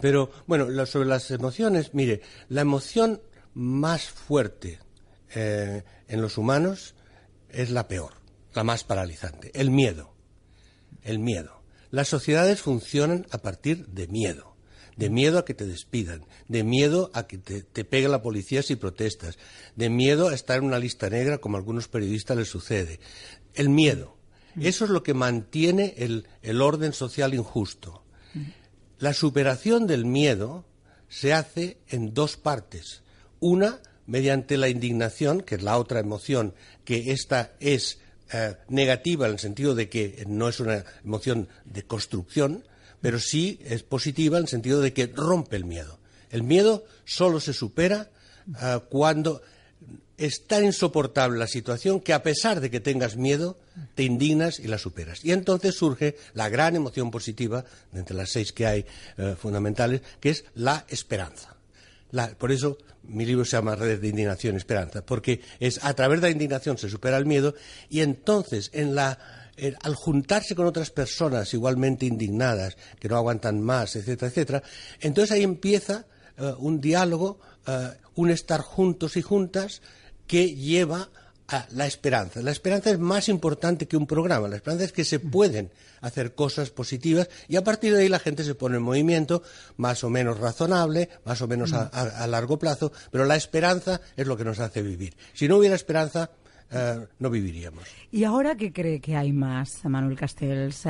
Pero bueno, sobre las emociones, mire, la emoción más fuerte eh, en los humanos es la peor, la más paralizante, el miedo. El miedo. Las sociedades funcionan a partir de miedo. De miedo a que te despidan, de miedo a que te, pegue la policía si protestas, de miedo a estar en una lista negra como a algunos periodistas les sucede. El miedo. Eso es lo que mantiene el orden social injusto. La superación del miedo se hace en dos partes. Una, mediante la indignación, que es la otra emoción, que esta es eh, negativa en el sentido de que no es una emoción de construcción, pero sí es positiva en el sentido de que rompe el miedo. El miedo solo se supera eh, cuando es tan insoportable la situación que a pesar de que tengas miedo, te indignas y la superas. Y entonces surge la gran emoción positiva, de entre las seis que hay eh, fundamentales, que es la esperanza. por eso mi libro se llama Redes de Indignación y Esperanza, porque es a través de la indignación se supera el miedo y entonces al juntarse con otras personas igualmente indignadas, que no aguantan más, etcétera, etcétera, entonces ahí empieza eh, un diálogo, eh, un estar juntos y juntas que lleva a la esperanza. La esperanza es más importante que un programa. La esperanza es que se pueden hacer cosas positivas y a partir de ahí la gente se pone en movimiento más o menos razonable, más o menos a, largo plazo, pero la esperanza es lo que nos hace vivir. Si no hubiera esperanza, eh, no viviríamos. ¿Y ahora qué cree que hay más, Manuel Castells?